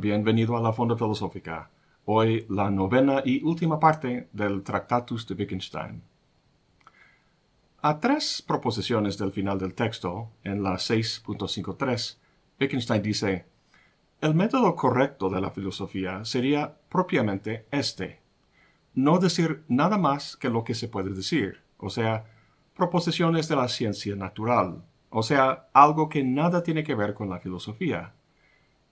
bienvenido a la Fonda Filosófica. Hoy la novena y última parte del Tractatus de Wittgenstein. A tres proposiciones del final del texto, en la 6.53, Wittgenstein dice, el método correcto de la filosofía sería propiamente este, no decir nada más que lo que se puede decir, o sea, proposiciones de la ciencia natural, o sea, algo que nada tiene que ver con la filosofía.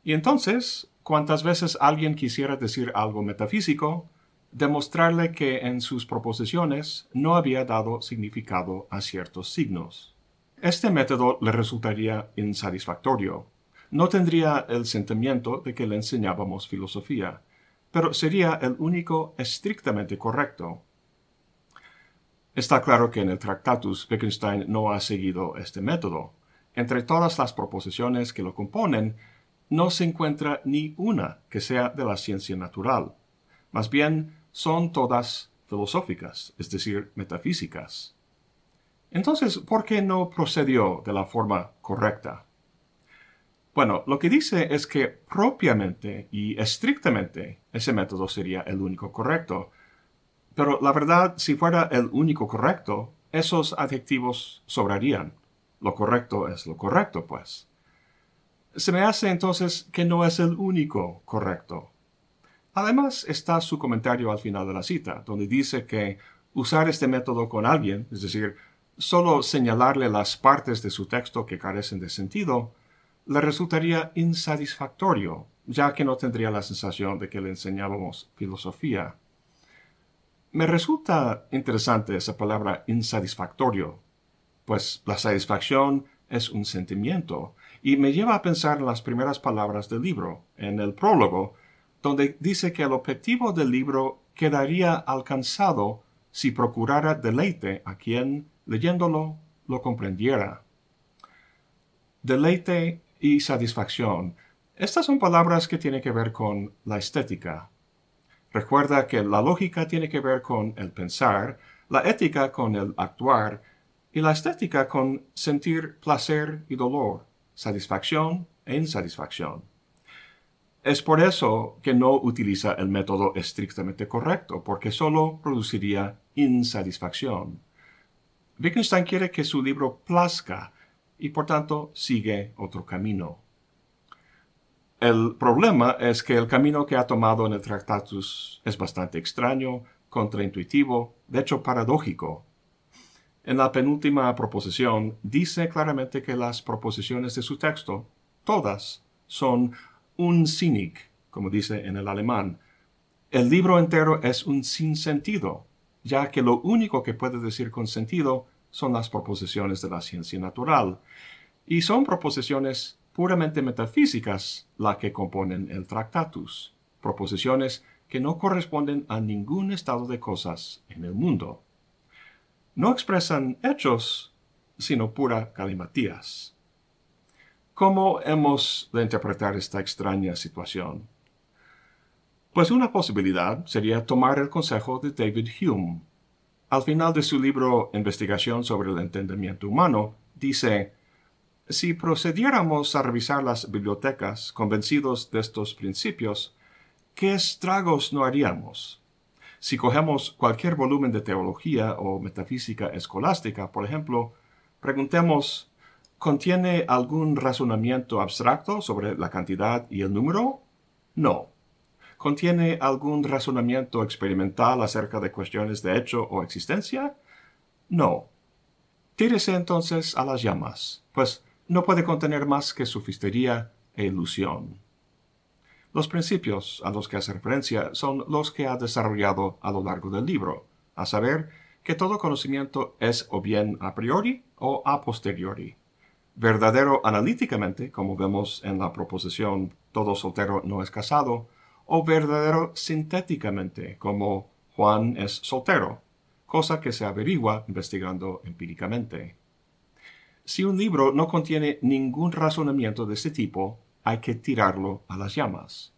Y entonces, cuantas veces alguien quisiera decir algo metafísico, demostrarle que en sus proposiciones no había dado significado a ciertos signos. Este método le resultaría insatisfactorio. No tendría el sentimiento de que le enseñábamos filosofía, pero sería el único estrictamente correcto. Está claro que en el Tractatus Wittgenstein no ha seguido este método. Entre todas las proposiciones que lo componen, no se encuentra ni una que sea de la ciencia natural. Más bien, son todas filosóficas, es decir, metafísicas. Entonces, ¿por qué no procedió de la forma correcta? Bueno, lo que dice es que propiamente y estrictamente ese método sería el único correcto. Pero la verdad, si fuera el único correcto, esos adjetivos sobrarían. Lo correcto es lo correcto, pues. Se me hace entonces que no es el único correcto. Además está su comentario al final de la cita, donde dice que usar este método con alguien, es decir, solo señalarle las partes de su texto que carecen de sentido, le resultaría insatisfactorio, ya que no tendría la sensación de que le enseñábamos filosofía. Me resulta interesante esa palabra insatisfactorio, pues la satisfacción es un sentimiento, y me lleva a pensar en las primeras palabras del libro, en el prólogo, donde dice que el objetivo del libro quedaría alcanzado si procurara deleite a quien, leyéndolo, lo comprendiera. Deleite y satisfacción. Estas son palabras que tienen que ver con la estética. Recuerda que la lógica tiene que ver con el pensar, la ética con el actuar y la estética con sentir placer y dolor, satisfacción e insatisfacción. Es por eso que no utiliza el método estrictamente correcto, porque solo produciría insatisfacción. Wittgenstein quiere que su libro plazca y por tanto sigue otro camino. El problema es que el camino que ha tomado en el Tractatus es bastante extraño, contraintuitivo, de hecho paradójico. En la penúltima proposición dice claramente que las proposiciones de su texto, todas, son un cynic, como dice en el alemán. El libro entero es un sinsentido, ya que lo único que puede decir con sentido son las proposiciones de la ciencia natural, y son proposiciones puramente metafísicas las que componen el Tractatus, proposiciones que no corresponden a ningún estado de cosas en el mundo. No expresan hechos, sino pura galimatías. ¿Cómo hemos de interpretar esta extraña situación? Pues una posibilidad sería tomar el consejo de David Hume. Al final de su libro Investigación sobre el entendimiento humano, dice, si procediéramos a revisar las bibliotecas convencidos de estos principios, ¿qué estragos no haríamos? Si cogemos cualquier volumen de teología o metafísica escolástica, por ejemplo, preguntemos ¿Contiene algún razonamiento abstracto sobre la cantidad y el número? No. ¿Contiene algún razonamiento experimental acerca de cuestiones de hecho o existencia? No. Tírese entonces a las llamas, pues no puede contener más que sofistería e ilusión. Los principios a los que hace referencia son los que ha desarrollado a lo largo del libro, a saber, que todo conocimiento es o bien a priori o a posteriori verdadero analíticamente, como vemos en la proposición todo soltero no es casado, o verdadero sintéticamente, como Juan es soltero, cosa que se averigua investigando empíricamente. Si un libro no contiene ningún razonamiento de este tipo, hay que tirarlo a las llamas.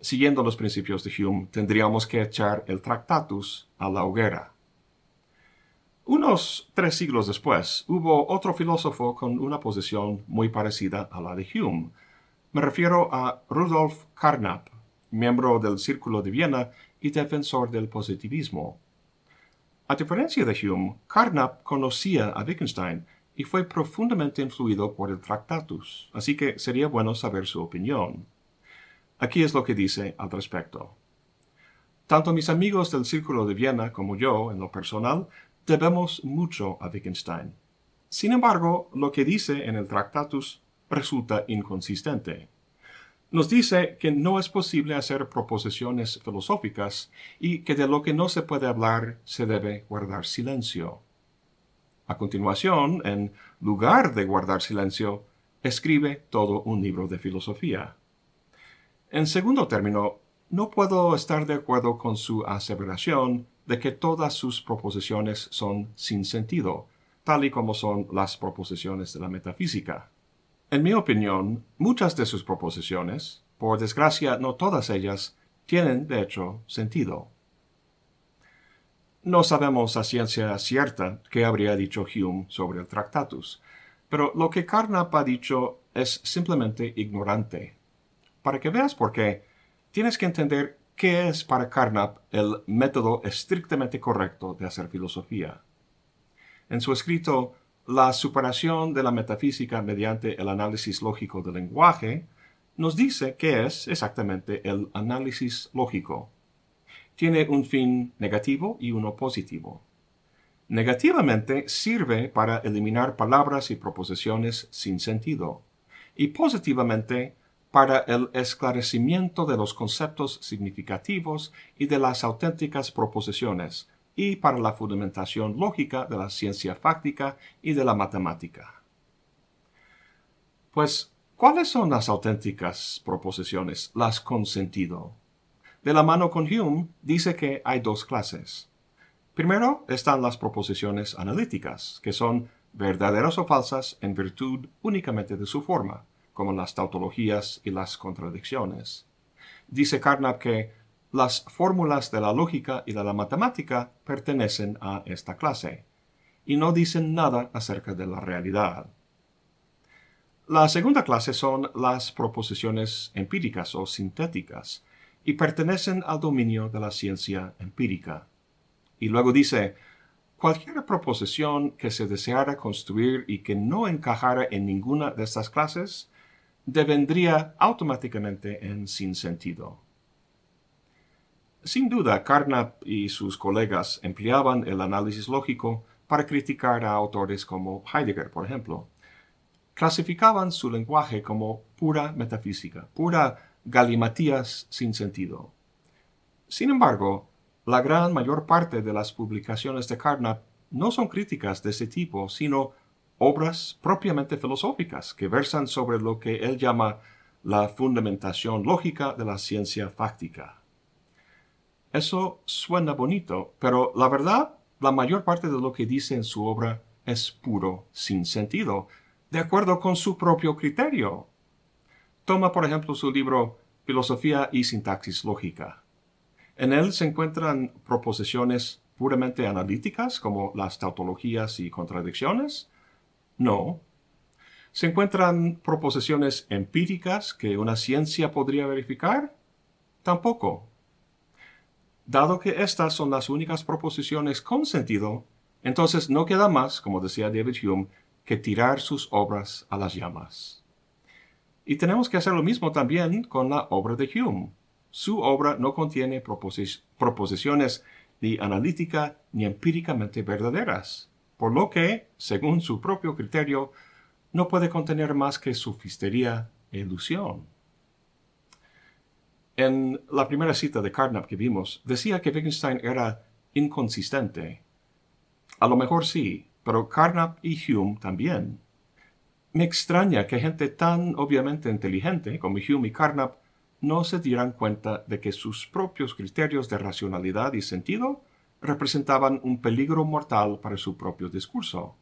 Siguiendo los principios de Hume, tendríamos que echar el Tractatus a la hoguera. Unos tres siglos después, hubo otro filósofo con una posición muy parecida a la de Hume. Me refiero a Rudolf Carnap, miembro del Círculo de Viena y defensor del positivismo. A diferencia de Hume, Carnap conocía a Wittgenstein y fue profundamente influido por el Tractatus, así que sería bueno saber su opinión. Aquí es lo que dice al respecto. Tanto mis amigos del Círculo de Viena como yo, en lo personal, debemos mucho a Wittgenstein. Sin embargo, lo que dice en el Tractatus resulta inconsistente nos dice que no es posible hacer proposiciones filosóficas y que de lo que no se puede hablar se debe guardar silencio. A continuación, en lugar de guardar silencio, escribe todo un libro de filosofía. En segundo término, no puedo estar de acuerdo con su aseveración de que todas sus proposiciones son sin sentido, tal y como son las proposiciones de la metafísica. En mi opinión, muchas de sus proposiciones, por desgracia no todas ellas, tienen de hecho sentido. No sabemos a ciencia cierta qué habría dicho Hume sobre el Tractatus, pero lo que Carnap ha dicho es simplemente ignorante. Para que veas por qué, tienes que entender qué es para Carnap el método estrictamente correcto de hacer filosofía. En su escrito la superación de la metafísica mediante el análisis lógico del lenguaje nos dice qué es exactamente el análisis lógico. Tiene un fin negativo y uno positivo. Negativamente sirve para eliminar palabras y proposiciones sin sentido, y positivamente para el esclarecimiento de los conceptos significativos y de las auténticas proposiciones, y para la fundamentación lógica de la ciencia fáctica y de la matemática. Pues, ¿cuáles son las auténticas proposiciones, las con sentido? De la mano con Hume, dice que hay dos clases. Primero están las proposiciones analíticas, que son verdaderas o falsas en virtud únicamente de su forma, como las tautologías y las contradicciones. Dice Carnap que las fórmulas de la lógica y de la matemática pertenecen a esta clase, y no dicen nada acerca de la realidad. La segunda clase son las proposiciones empíricas o sintéticas, y pertenecen al dominio de la ciencia empírica. Y luego dice, cualquier proposición que se deseara construir y que no encajara en ninguna de estas clases, devendría automáticamente en sin sentido. Sin duda, Carnap y sus colegas empleaban el análisis lógico para criticar a autores como Heidegger, por ejemplo. Clasificaban su lenguaje como pura metafísica, pura galimatías sin sentido. Sin embargo, la gran mayor parte de las publicaciones de Carnap no son críticas de ese tipo, sino obras propiamente filosóficas que versan sobre lo que él llama la fundamentación lógica de la ciencia fáctica. Eso suena bonito, pero la verdad, la mayor parte de lo que dice en su obra es puro sin sentido, de acuerdo con su propio criterio. Toma, por ejemplo, su libro Filosofía y Sintaxis Lógica. En él se encuentran proposiciones puramente analíticas, como las tautologías y contradicciones. No. ¿Se encuentran proposiciones empíricas que una ciencia podría verificar? Tampoco. Dado que estas son las únicas proposiciones con sentido, entonces no queda más, como decía David Hume, que tirar sus obras a las llamas. Y tenemos que hacer lo mismo también con la obra de Hume. Su obra no contiene proposiciones ni analítica ni empíricamente verdaderas, por lo que, según su propio criterio, no puede contener más que sofistería e ilusión. En la primera cita de Carnap que vimos, decía que Wittgenstein era inconsistente. A lo mejor sí, pero Carnap y Hume también. Me extraña que gente tan obviamente inteligente como Hume y Carnap no se dieran cuenta de que sus propios criterios de racionalidad y sentido representaban un peligro mortal para su propio discurso.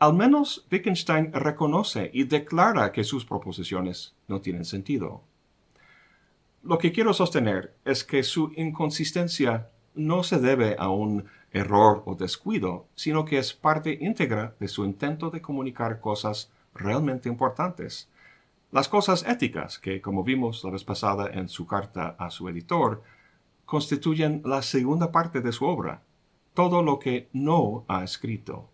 Al menos Wittgenstein reconoce y declara que sus proposiciones no tienen sentido. Lo que quiero sostener es que su inconsistencia no se debe a un error o descuido, sino que es parte íntegra de su intento de comunicar cosas realmente importantes. Las cosas éticas, que como vimos la vez pasada en su carta a su editor, constituyen la segunda parte de su obra, todo lo que no ha escrito.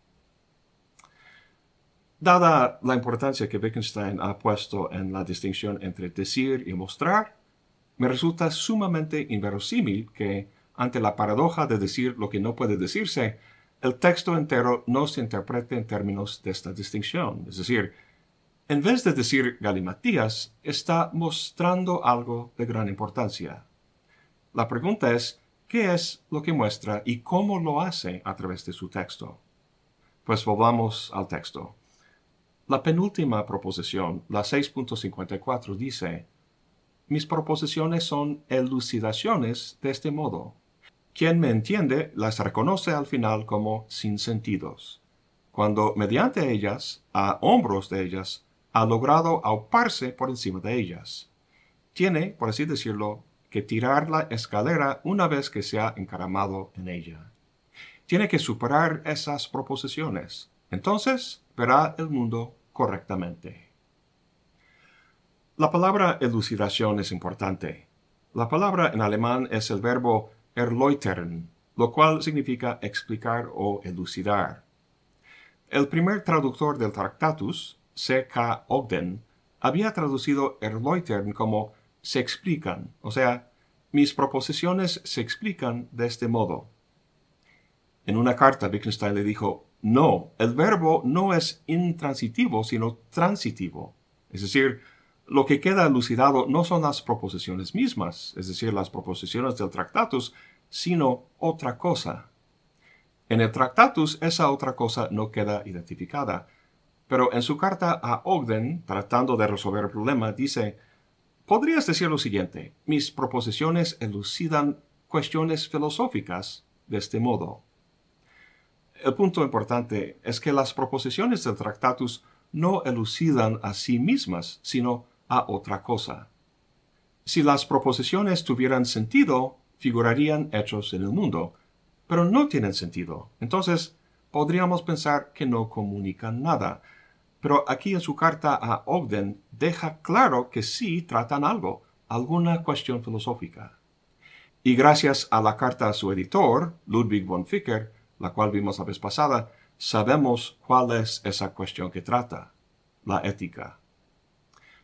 Dada la importancia que Wittgenstein ha puesto en la distinción entre decir y mostrar, me resulta sumamente inverosímil que, ante la paradoja de decir lo que no puede decirse, el texto entero no se interprete en términos de esta distinción, es decir, en vez de decir galimatías, está mostrando algo de gran importancia. La pregunta es, ¿qué es lo que muestra y cómo lo hace a través de su texto? Pues volvamos al texto. La penúltima proposición, la 6.54, dice, mis proposiciones son elucidaciones de este modo. Quien me entiende las reconoce al final como sin sentidos, cuando mediante ellas, a hombros de ellas, ha logrado auparse por encima de ellas. Tiene, por así decirlo, que tirar la escalera una vez que se ha encaramado en ella. Tiene que superar esas proposiciones. Entonces verá el mundo correctamente. La palabra elucidación es importante. La palabra en alemán es el verbo erläutern, lo cual significa explicar o elucidar. El primer traductor del Tractatus, C.K. Ogden, había traducido erläutern como se explican, o sea, mis proposiciones se explican de este modo. En una carta, Wittgenstein le dijo, no, el verbo no es intransitivo, sino transitivo. Es decir, lo que queda elucidado no son las proposiciones mismas, es decir, las proposiciones del Tractatus, sino otra cosa. En el Tractatus esa otra cosa no queda identificada, pero en su carta a Ogden, tratando de resolver el problema, dice, podrías decir lo siguiente, mis proposiciones elucidan cuestiones filosóficas de este modo. El punto importante es que las proposiciones del Tractatus no elucidan a sí mismas, sino a otra cosa. Si las proposiciones tuvieran sentido, figurarían hechos en el mundo, pero no tienen sentido. Entonces, podríamos pensar que no comunican nada, pero aquí en su carta a Ogden deja claro que sí tratan algo, alguna cuestión filosófica. Y gracias a la carta a su editor, Ludwig von Ficker, la cual vimos la vez pasada, sabemos cuál es esa cuestión que trata, la ética.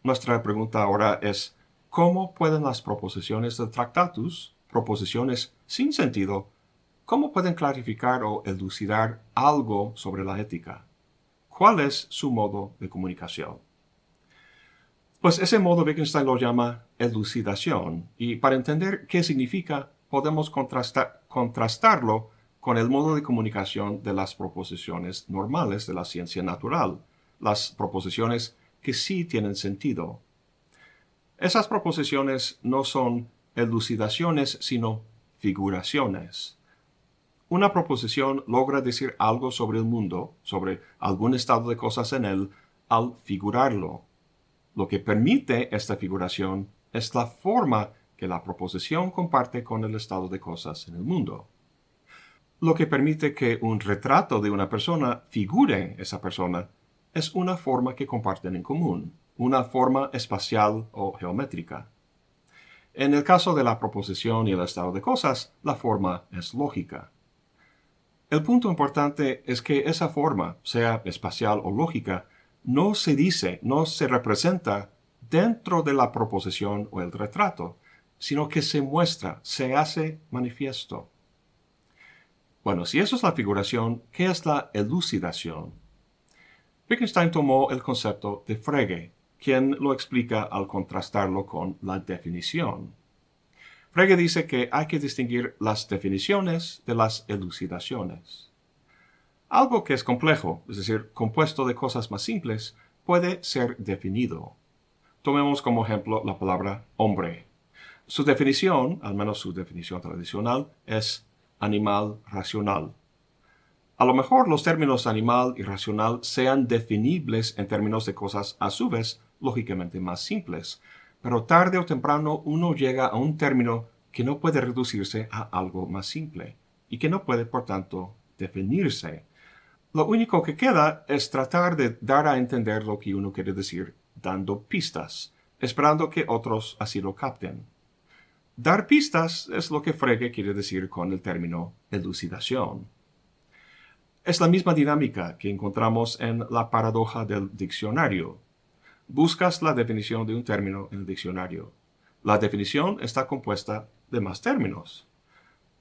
Nuestra pregunta ahora es, ¿cómo pueden las proposiciones del Tractatus, proposiciones sin sentido, cómo pueden clarificar o elucidar algo sobre la ética? ¿Cuál es su modo de comunicación? Pues ese modo Wittgenstein lo llama elucidación, y para entender qué significa podemos contrastarlo con el modo de comunicación de las proposiciones normales de la ciencia natural, las proposiciones que sí tienen sentido. Esas proposiciones no son elucidaciones, sino figuraciones. Una proposición logra decir algo sobre el mundo, sobre algún estado de cosas en él, al figurarlo. Lo que permite esta figuración es la forma que la proposición comparte con el estado de cosas en el mundo. Lo que permite que un retrato de una persona figure esa persona es una forma que comparten en común, una forma espacial o geométrica. En el caso de la proposición y el estado de cosas, la forma es lógica. El punto importante es que esa forma, sea espacial o lógica, no se dice, no se representa dentro de la proposición o el retrato, sino que se muestra, se hace manifiesto. Bueno, si eso es la figuración, ¿qué es la elucidación? Wittgenstein tomó el concepto de Frege, quien lo explica al contrastarlo con la definición. Frege dice que hay que distinguir las definiciones de las elucidaciones. Algo que es complejo, es decir, compuesto de cosas más simples, puede ser definido. Tomemos como ejemplo la palabra hombre. Su definición, al menos su definición tradicional, es animal racional. A lo mejor los términos animal y racional sean definibles en términos de cosas a su vez lógicamente más simples, pero tarde o temprano uno llega a un término que no puede reducirse a algo más simple y que no puede, por tanto, definirse. Lo único que queda es tratar de dar a entender lo que uno quiere decir dando pistas, esperando que otros así lo capten. Dar pistas es lo que Frege quiere decir con el término elucidación. Es la misma dinámica que encontramos en la paradoja del diccionario. Buscas la definición de un término en el diccionario. La definición está compuesta de más términos.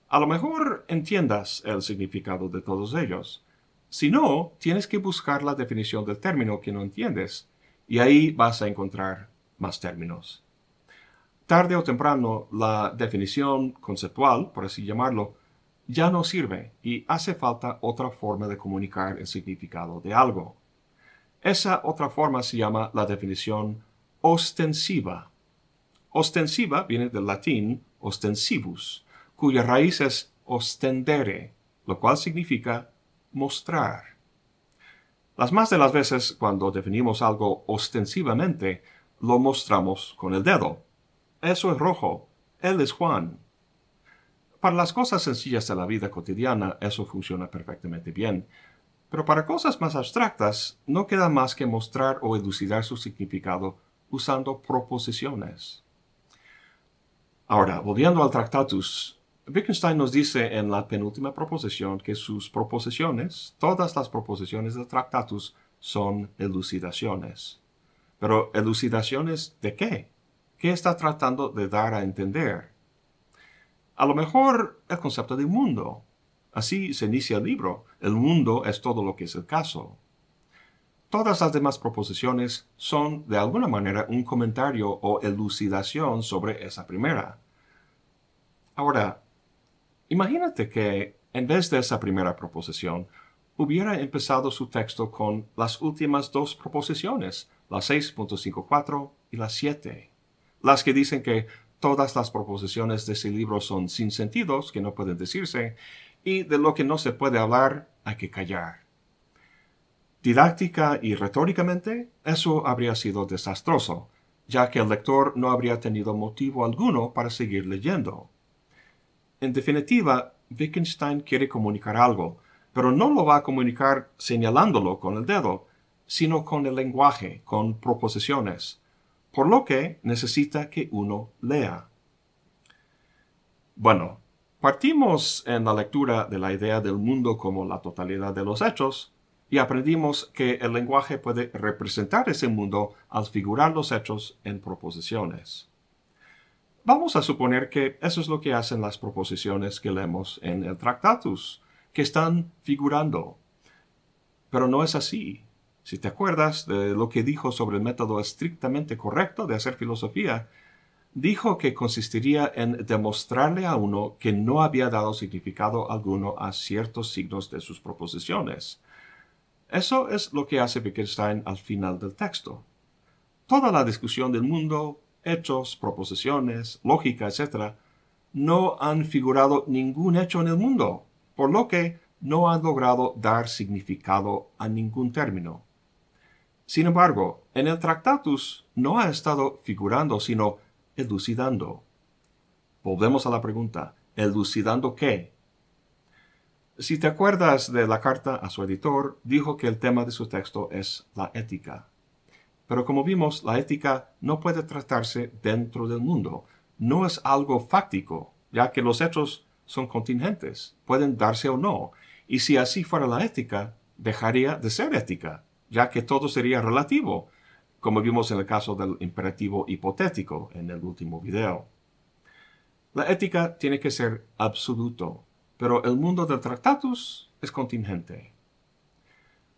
A lo mejor entiendas el significado de todos ellos. Si no, tienes que buscar la definición del término que no entiendes, y ahí vas a encontrar más términos tarde o temprano la definición conceptual, por así llamarlo, ya no sirve y hace falta otra forma de comunicar el significado de algo. Esa otra forma se llama la definición ostensiva. Ostensiva viene del latín ostensivus, cuya raíz es ostendere, lo cual significa mostrar. Las más de las veces cuando definimos algo ostensivamente, lo mostramos con el dedo, eso es rojo. Él es Juan. Para las cosas sencillas de la vida cotidiana eso funciona perfectamente bien, pero para cosas más abstractas no queda más que mostrar o elucidar su significado usando proposiciones. Ahora, volviendo al Tractatus, Wittgenstein nos dice en la penúltima proposición que sus proposiciones, todas las proposiciones del Tractatus, son elucidaciones. Pero elucidaciones de qué? ¿Qué está tratando de dar a entender? A lo mejor el concepto de mundo. Así se inicia el libro. El mundo es todo lo que es el caso. Todas las demás proposiciones son de alguna manera un comentario o elucidación sobre esa primera. Ahora, imagínate que en vez de esa primera proposición, hubiera empezado su texto con las últimas dos proposiciones, la 6.54 y la 7 las que dicen que todas las proposiciones de ese libro son sin sentidos, que no pueden decirse, y de lo que no se puede hablar hay que callar. Didáctica y retóricamente, eso habría sido desastroso, ya que el lector no habría tenido motivo alguno para seguir leyendo. En definitiva, Wittgenstein quiere comunicar algo, pero no lo va a comunicar señalándolo con el dedo, sino con el lenguaje, con proposiciones por lo que necesita que uno lea. Bueno, partimos en la lectura de la idea del mundo como la totalidad de los hechos y aprendimos que el lenguaje puede representar ese mundo al figurar los hechos en proposiciones. Vamos a suponer que eso es lo que hacen las proposiciones que leemos en el Tractatus, que están figurando. Pero no es así. Si te acuerdas de lo que dijo sobre el método estrictamente correcto de hacer filosofía, dijo que consistiría en demostrarle a uno que no había dado significado alguno a ciertos signos de sus proposiciones. Eso es lo que hace Wittgenstein al final del texto. Toda la discusión del mundo, hechos, proposiciones, lógica, etc., no han figurado ningún hecho en el mundo, por lo que no han logrado dar significado a ningún término. Sin embargo, en el Tractatus no ha estado figurando, sino elucidando. Volvemos a la pregunta, ¿elucidando qué? Si te acuerdas de la carta a su editor, dijo que el tema de su texto es la ética. Pero como vimos, la ética no puede tratarse dentro del mundo, no es algo fáctico, ya que los hechos son contingentes, pueden darse o no, y si así fuera la ética, dejaría de ser ética ya que todo sería relativo, como vimos en el caso del imperativo hipotético en el último video. La ética tiene que ser absoluto, pero el mundo del tractatus es contingente.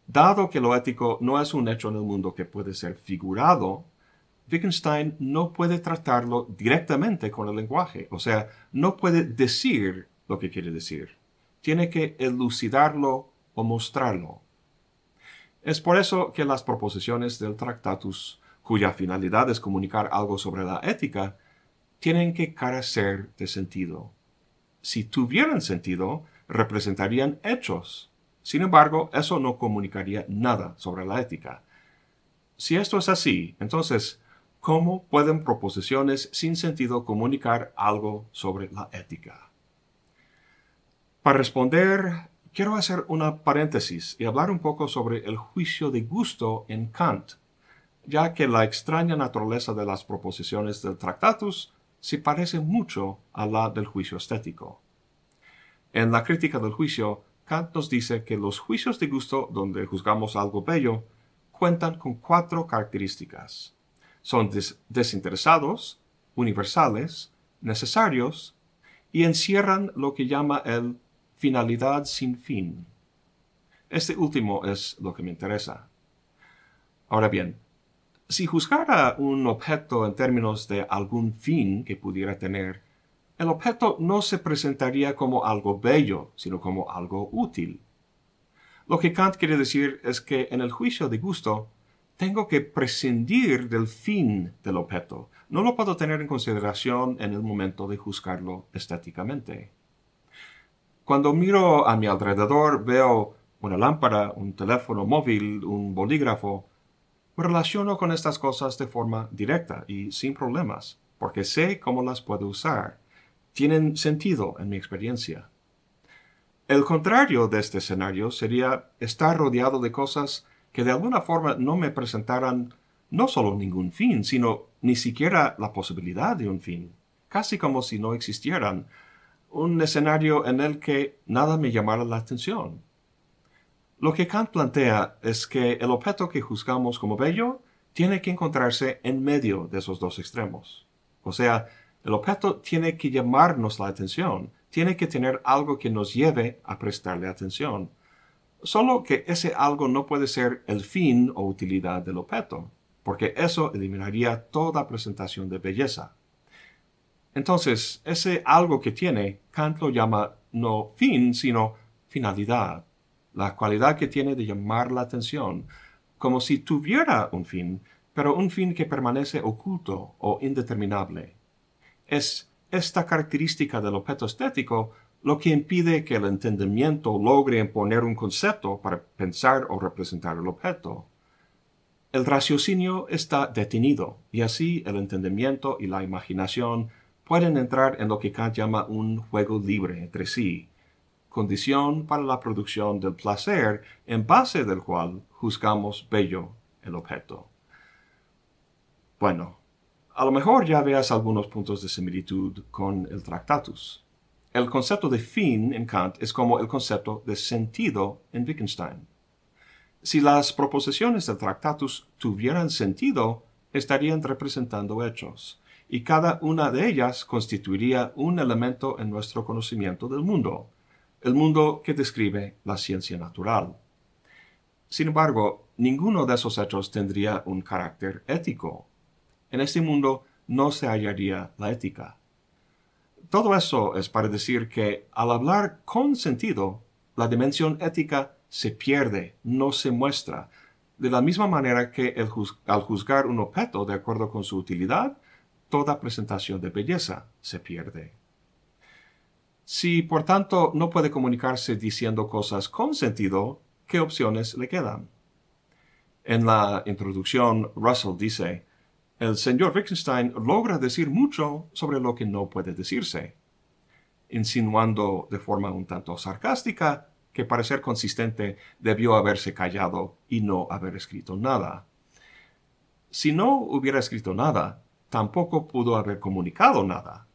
Dado que lo ético no es un hecho en el mundo que puede ser figurado, Wittgenstein no puede tratarlo directamente con el lenguaje, o sea, no puede decir lo que quiere decir. Tiene que elucidarlo o mostrarlo. Es por eso que las proposiciones del Tractatus, cuya finalidad es comunicar algo sobre la ética, tienen que carecer de sentido. Si tuvieran sentido, representarían hechos. Sin embargo, eso no comunicaría nada sobre la ética. Si esto es así, entonces, ¿cómo pueden proposiciones sin sentido comunicar algo sobre la ética? Para responder quiero hacer una paréntesis y hablar un poco sobre el juicio de gusto en Kant. ya que la extraña naturaleza de las proposiciones del Tractatus se parece mucho a la del juicio estético. En la crítica del juicio, Kant nos dice que los juicios de gusto donde juzgamos algo bello cuentan con cuatro características. Son desinteresados, universales, necesarios y encierran lo que llama el finalidad sin fin. Este último es lo que me interesa. Ahora bien, si juzgara un objeto en términos de algún fin que pudiera tener, el objeto no se presentaría como algo bello, sino como algo útil. Lo que Kant quiere decir es que en el juicio de gusto tengo que prescindir del fin del objeto. No lo puedo tener en consideración en el momento de juzgarlo estéticamente. Cuando miro a mi alrededor veo una lámpara, un teléfono móvil, un bolígrafo, me relaciono con estas cosas de forma directa y sin problemas, porque sé cómo las puedo usar. Tienen sentido en mi experiencia. El contrario de este escenario sería estar rodeado de cosas que de alguna forma no me presentaran no solo ningún fin, sino ni siquiera la posibilidad de un fin, casi como si no existieran, un escenario en el que nada me llamara la atención. Lo que Kant plantea es que el objeto que juzgamos como bello tiene que encontrarse en medio de esos dos extremos. O sea, el objeto tiene que llamarnos la atención, tiene que tener algo que nos lleve a prestarle atención. Solo que ese algo no puede ser el fin o utilidad del objeto, porque eso eliminaría toda presentación de belleza. Entonces, ese algo que tiene, Kant lo llama no fin, sino finalidad la cualidad que tiene de llamar la atención, como si tuviera un fin, pero un fin que permanece oculto o indeterminable. Es esta característica del objeto estético lo que impide que el entendimiento logre imponer un concepto para pensar o representar el objeto. El raciocinio está detenido y así el entendimiento y la imaginación pueden entrar en lo que Kant llama un juego libre entre sí, condición para la producción del placer en base del cual juzgamos bello el objeto. Bueno, a lo mejor ya veas algunos puntos de similitud con el Tractatus. El concepto de fin en Kant es como el concepto de sentido en Wittgenstein. Si las proposiciones del Tractatus tuvieran sentido, estarían representando hechos, y cada una de ellas constituiría un elemento en nuestro conocimiento del mundo, el mundo que describe la ciencia natural. Sin embargo, ninguno de esos hechos tendría un carácter ético. En este mundo no se hallaría la ética. Todo eso es para decir que al hablar con sentido, la dimensión ética se pierde, no se muestra, de la misma manera que al juzgar un objeto de acuerdo con su utilidad, toda presentación de belleza se pierde. Si por tanto no puede comunicarse diciendo cosas con sentido, ¿qué opciones le quedan? En la introducción, Russell dice, el señor Wittgenstein logra decir mucho sobre lo que no puede decirse, insinuando de forma un tanto sarcástica que para ser consistente debió haberse callado y no haber escrito nada. Si no hubiera escrito nada, tampoco pudo haber comunicado nada.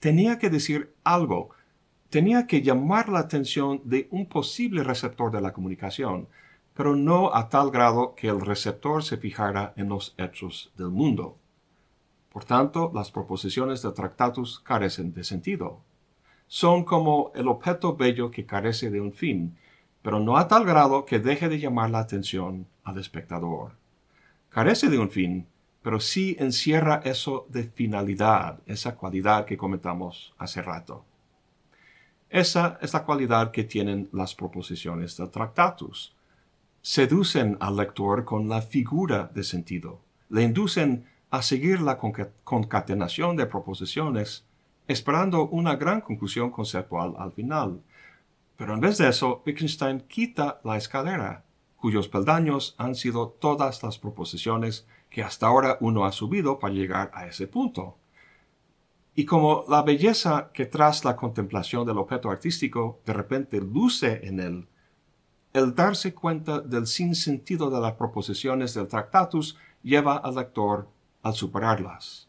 Tenía que decir algo tenía que llamar la atención de un posible receptor de la comunicación, pero no a tal grado que el receptor se fijara en los hechos del mundo. Por tanto, las proposiciones del Tractatus carecen de sentido. Son como el objeto bello que carece de un fin, pero no a tal grado que deje de llamar la atención al espectador. Carece de un fin, pero sí encierra eso de finalidad, esa cualidad que comentamos hace rato. Esa es la cualidad que tienen las proposiciones del Tractatus. Seducen al lector con la figura de sentido, le inducen a seguir la concatenación de proposiciones, esperando una gran conclusión conceptual al final. Pero en vez de eso, Wittgenstein quita la escalera, cuyos peldaños han sido todas las proposiciones que hasta ahora uno ha subido para llegar a ese punto. Y como la belleza que tras la contemplación del objeto artístico de repente luce en él, el darse cuenta del sinsentido de las proposiciones del Tractatus lleva al lector al superarlas.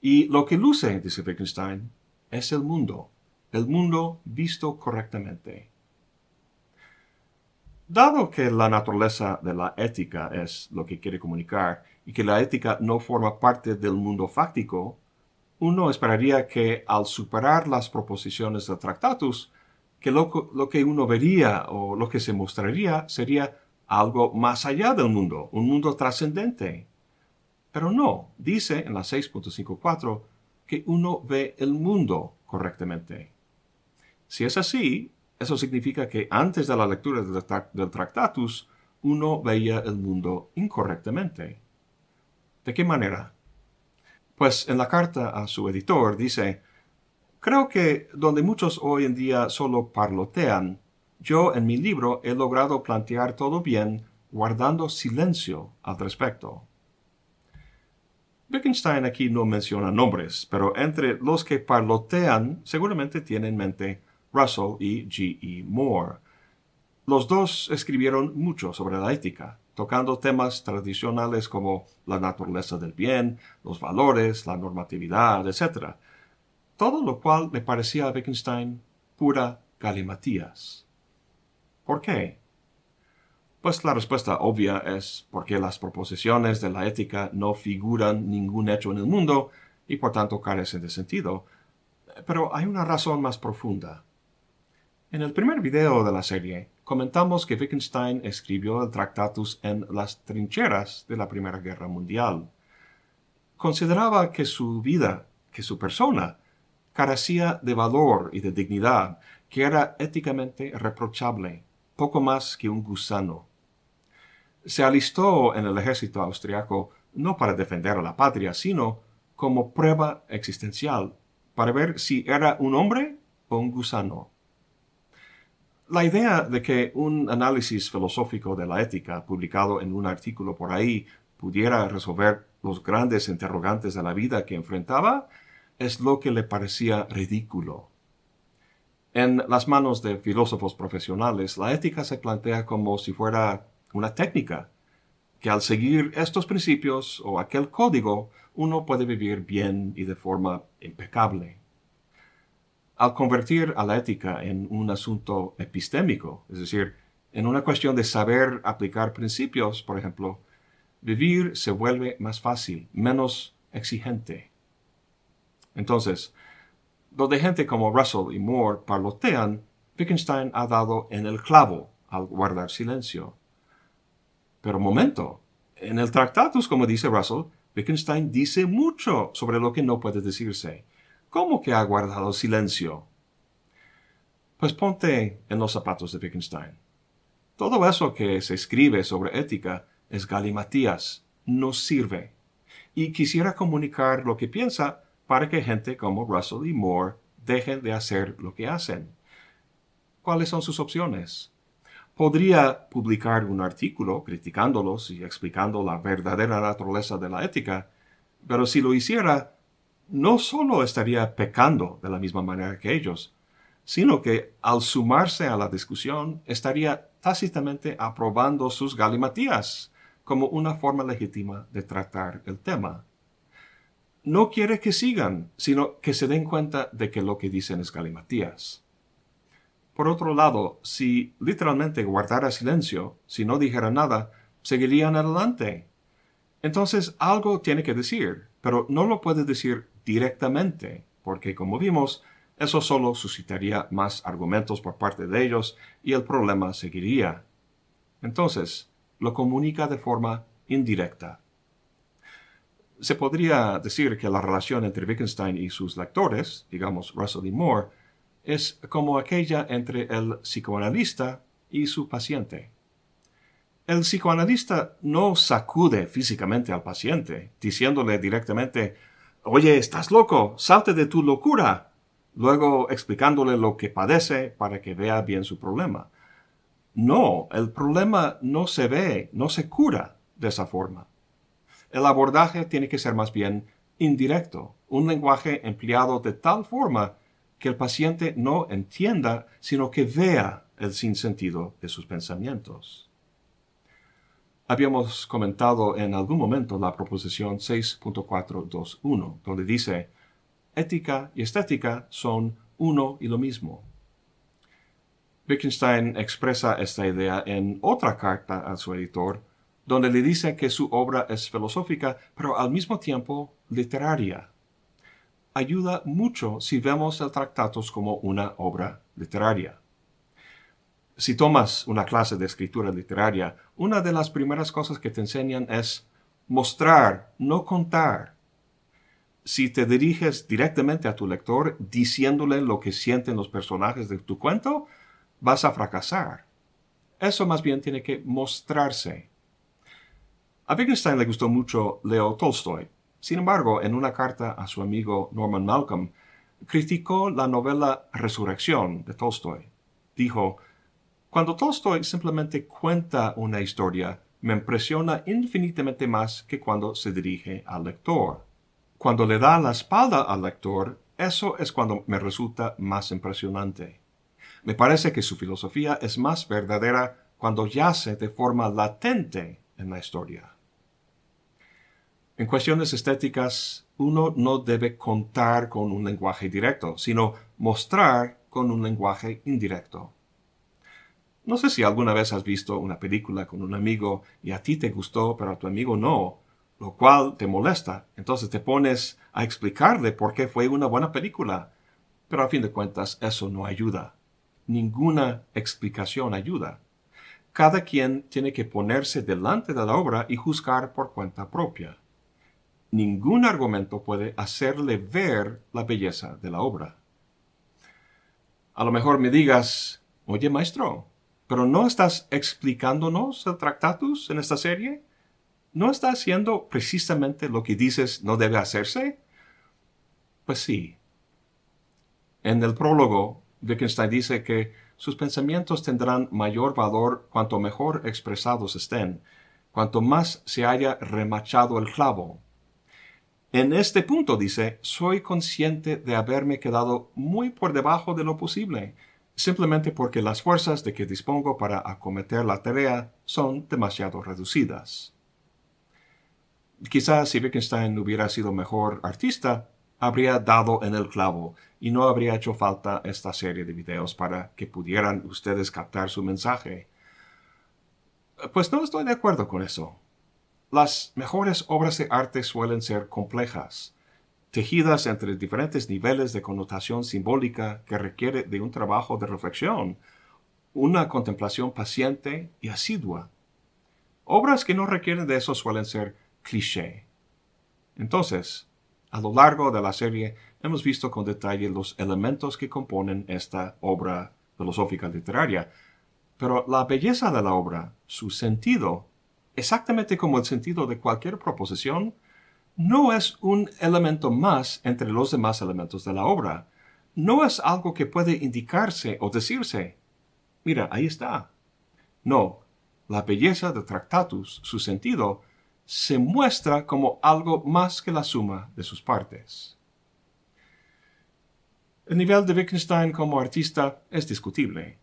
Y lo que luce, dice Wittgenstein, es el mundo, el mundo visto correctamente. Dado que la naturaleza de la ética es lo que quiere comunicar y que la ética no forma parte del mundo fáctico, uno esperaría que al superar las proposiciones del Tractatus, que lo, lo, que uno vería o lo que se mostraría sería algo más allá del mundo, un mundo trascendente. Pero no, dice en la 6.54 que uno ve el mundo correctamente. Si es así, eso significa que antes de la lectura del, Tractatus, uno veía el mundo incorrectamente. ¿De qué manera? Pues en la carta a su editor dice, creo que donde muchos hoy en día solo parlotean, yo en mi libro he logrado plantear todo bien guardando silencio al respecto. Wittgenstein aquí no menciona nombres, pero entre los que parlotean seguramente tiene en mente Russell y G. E. Moore. Los dos escribieron mucho sobre la ética, tocando temas tradicionales como la naturaleza del bien, los valores, la normatividad, etc. Todo lo cual le parecía a Wittgenstein pura galimatías. ¿Por qué? Pues la respuesta obvia es porque las proposiciones de la ética no figuran ningún hecho en el mundo y por tanto carecen de sentido. Pero hay una razón más profunda. En el primer video de la serie, comentamos que Wittgenstein escribió el Tractatus en las trincheras de la Primera Guerra Mundial. Consideraba que su vida, que su persona, carecía de valor y de dignidad, que era éticamente reprochable, poco más que un gusano. Se alistó en el ejército austriaco no para defender a la patria, sino como prueba existencial, para ver si era un hombre o un gusano. La idea de que un análisis filosófico de la ética publicado en un artículo por ahí pudiera resolver los grandes interrogantes de la vida que enfrentaba es lo que le parecía ridículo. En las manos de filósofos profesionales, la ética se plantea como si fuera una técnica, que al seguir estos principios o aquel código uno puede vivir bien y de forma impecable al convertir a la ética en un asunto epistémico, es decir, en una cuestión de saber aplicar principios, por ejemplo, vivir se vuelve más fácil, menos exigente. Entonces, donde gente como Russell y Moore parlotean, Wittgenstein ha dado en el clavo al guardar silencio. Pero momento, en el Tractatus, como dice Russell, Wittgenstein dice mucho sobre lo que no puede decirse ¿Cómo que ha guardado silencio? Pues ponte en los zapatos de Wittgenstein. Todo eso que se escribe sobre ética es galimatías, no sirve. Y quisiera comunicar lo que piensa para que gente como Russell y Moore dejen de hacer lo que hacen. ¿Cuáles son sus opciones? Podría publicar un artículo criticándolos y explicando la verdadera naturaleza de la ética, pero si lo hiciera, no solo estaría pecando de la misma manera que ellos, sino que al sumarse a la discusión estaría tácitamente aprobando sus galimatías como una forma legítima de tratar el tema. No quiere que sigan, sino que se den cuenta de que lo que dicen es galimatías. Por otro lado, si literalmente guardara silencio, si no dijera nada, seguirían adelante. Entonces algo tiene que decir, pero no lo puede decir directamente, porque como vimos, eso solo suscitaría más argumentos por parte de ellos y el problema seguiría. Entonces, lo comunica de forma indirecta. Se podría decir que la relación entre Wittgenstein y sus lectores, digamos Russell y Moore, es como aquella entre el psicoanalista y su paciente. El psicoanalista no sacude físicamente al paciente, diciéndole directamente Oye, estás loco, salte de tu locura. Luego explicándole lo que padece para que vea bien su problema. No, el problema no se ve, no se cura de esa forma. El abordaje tiene que ser más bien indirecto, un lenguaje empleado de tal forma que el paciente no entienda, sino que vea el sinsentido de sus pensamientos. Habíamos comentado en algún momento la proposición 6.421, donde dice, ética y estética son uno y lo mismo. Wittgenstein expresa esta idea en otra carta a su editor, donde le dice que su obra es filosófica, pero al mismo tiempo literaria. Ayuda mucho si vemos el Tractatus como una obra literaria. Si tomas una clase de escritura literaria, una de las primeras cosas que te enseñan es mostrar, no contar. Si te diriges directamente a tu lector diciéndole lo que sienten los personajes de tu cuento, vas a fracasar. Eso más bien tiene que mostrarse. A Wittgenstein le gustó mucho Leo Tolstoy. Sin embargo, en una carta a su amigo Norman Malcolm, criticó la novela Resurrección de Tolstoy. Dijo, cuando Tolstoy simplemente cuenta una historia, me impresiona infinitamente más que cuando se dirige al lector. Cuando le da la espalda al lector, eso es cuando me resulta más impresionante. Me parece que su filosofía es más verdadera cuando yace de forma latente en la historia. En cuestiones estéticas, uno no debe contar con un lenguaje directo, sino mostrar con un lenguaje indirecto. No sé si alguna vez has visto una película con un amigo y a ti te gustó, pero a tu amigo no, lo cual te molesta. Entonces te pones a explicarle por qué fue una buena película. Pero a fin de cuentas eso no ayuda. Ninguna explicación ayuda. Cada quien tiene que ponerse delante de la obra y juzgar por cuenta propia. Ningún argumento puede hacerle ver la belleza de la obra. A lo mejor me digas, oye maestro, pero ¿no estás explicándonos el Tractatus en esta serie? ¿No está haciendo precisamente lo que dices no debe hacerse? Pues sí. En el prólogo, Wittgenstein dice que sus pensamientos tendrán mayor valor cuanto mejor expresados estén, cuanto más se haya remachado el clavo. En este punto dice, soy consciente de haberme quedado muy por debajo de lo posible, simplemente porque las fuerzas de que dispongo para acometer la tarea son demasiado reducidas. Quizás si Wittgenstein hubiera sido mejor artista, habría dado en el clavo y no habría hecho falta esta serie de videos para que pudieran ustedes captar su mensaje. Pues no estoy de acuerdo con eso. Las mejores obras de arte suelen ser complejas, tejidas entre diferentes niveles de connotación simbólica que requiere de un trabajo de reflexión, una contemplación paciente y asidua. Obras que no requieren de eso suelen ser cliché. Entonces, a lo largo de la serie hemos visto con detalle los elementos que componen esta obra filosófica literaria, pero la belleza de la obra, su sentido, exactamente como el sentido de cualquier proposición, no es un elemento más entre los demás elementos de la obra. No es algo que puede indicarse o decirse. Mira, ahí está. No, la belleza de Tractatus, su sentido, se muestra como algo más que la suma de sus partes. El nivel de Wittgenstein como artista es discutible,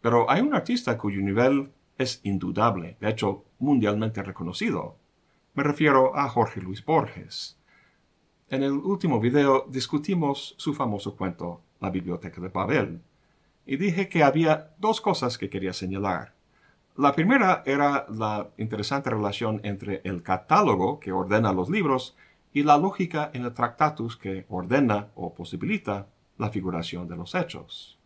pero hay un artista cuyo nivel es indudable, de hecho mundialmente reconocido. Me refiero a Jorge Luis Borges. En el último video discutimos su famoso cuento, La Biblioteca de Babel, y dije que había dos cosas que quería señalar. La primera era la interesante relación entre el catálogo que ordena los libros y la lógica en el Tractatus que ordena o posibilita la figuración de los hechos.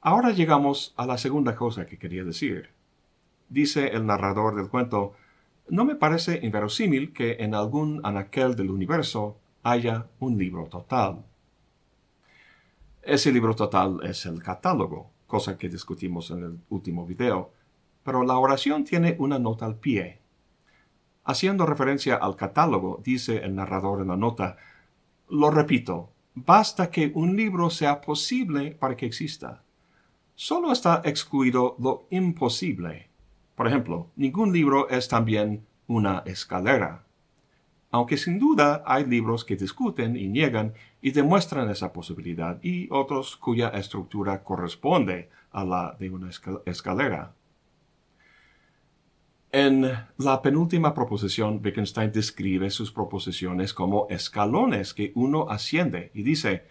Ahora llegamos a la segunda cosa que quería decir. Dice el narrador del cuento, no me parece inverosímil que en algún anaquel del universo haya un libro total. Ese libro total es el catálogo, cosa que discutimos en el último video, pero la oración tiene una nota al pie. Haciendo referencia al catálogo, dice el narrador en la nota, lo repito, basta que un libro sea posible para que exista. Solo está excluido lo imposible. Por ejemplo, ningún libro es también una escalera. Aunque sin duda hay libros que discuten y niegan y demuestran esa posibilidad y otros cuya estructura corresponde a la de una escalera. En la penúltima proposición, Wittgenstein describe sus proposiciones como escalones que uno asciende y dice,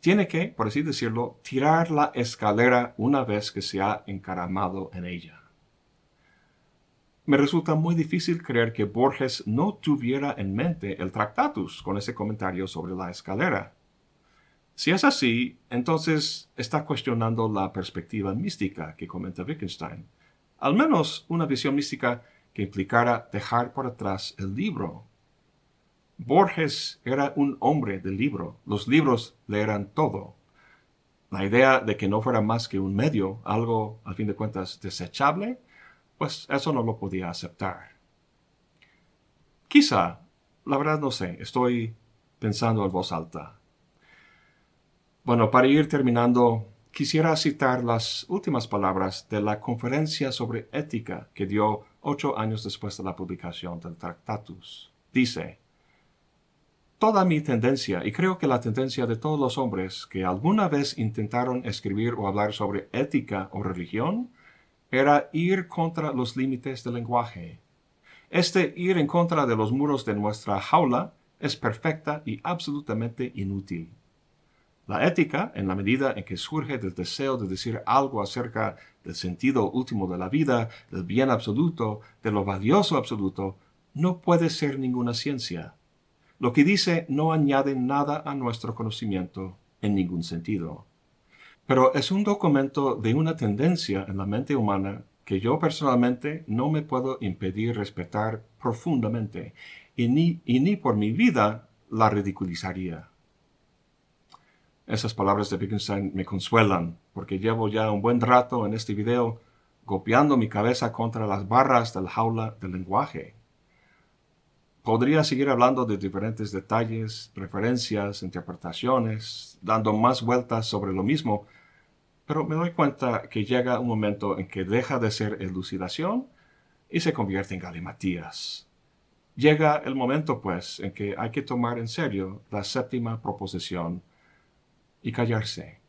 tiene que, por así decirlo, tirar la escalera una vez que se ha encaramado en ella. Me resulta muy difícil creer que Borges no tuviera en mente el Tractatus con ese comentario sobre la escalera. Si es así, entonces está cuestionando la perspectiva mística que comenta Wittgenstein, al menos una visión mística que implicara dejar por atrás el libro. Borges era un hombre del libro, los libros le eran todo. La idea de que no fuera más que un medio, algo, al fin de cuentas, desechable, pues eso no lo podía aceptar. Quizá, la verdad no sé, estoy pensando en voz alta. Bueno, para ir terminando, quisiera citar las últimas palabras de la conferencia sobre ética que dio ocho años después de la publicación del Tractatus. Dice, Toda mi tendencia, y creo que la tendencia de todos los hombres que alguna vez intentaron escribir o hablar sobre ética o religión, era ir contra los límites del lenguaje. Este ir en contra de los muros de nuestra jaula es perfecta y absolutamente inútil. La ética, en la medida en que surge del deseo de decir algo acerca del sentido último de la vida, del bien absoluto, de lo valioso absoluto, no puede ser ninguna ciencia. Lo que dice no añade nada a nuestro conocimiento en ningún sentido pero es un documento de una tendencia en la mente humana que yo personalmente no me puedo impedir respetar profundamente y ni, y ni por mi vida la ridiculizaría. Esas palabras de Wittgenstein me consuelan porque llevo ya un buen rato en este video golpeando mi cabeza contra las barras del jaula del lenguaje. Podría seguir hablando de diferentes detalles, referencias, interpretaciones, dando más vueltas sobre lo mismo, pero me doy cuenta que llega un momento en que deja de ser elucidación y se convierte en galimatías. Llega el momento, pues, en que hay que tomar en serio la séptima proposición y callarse.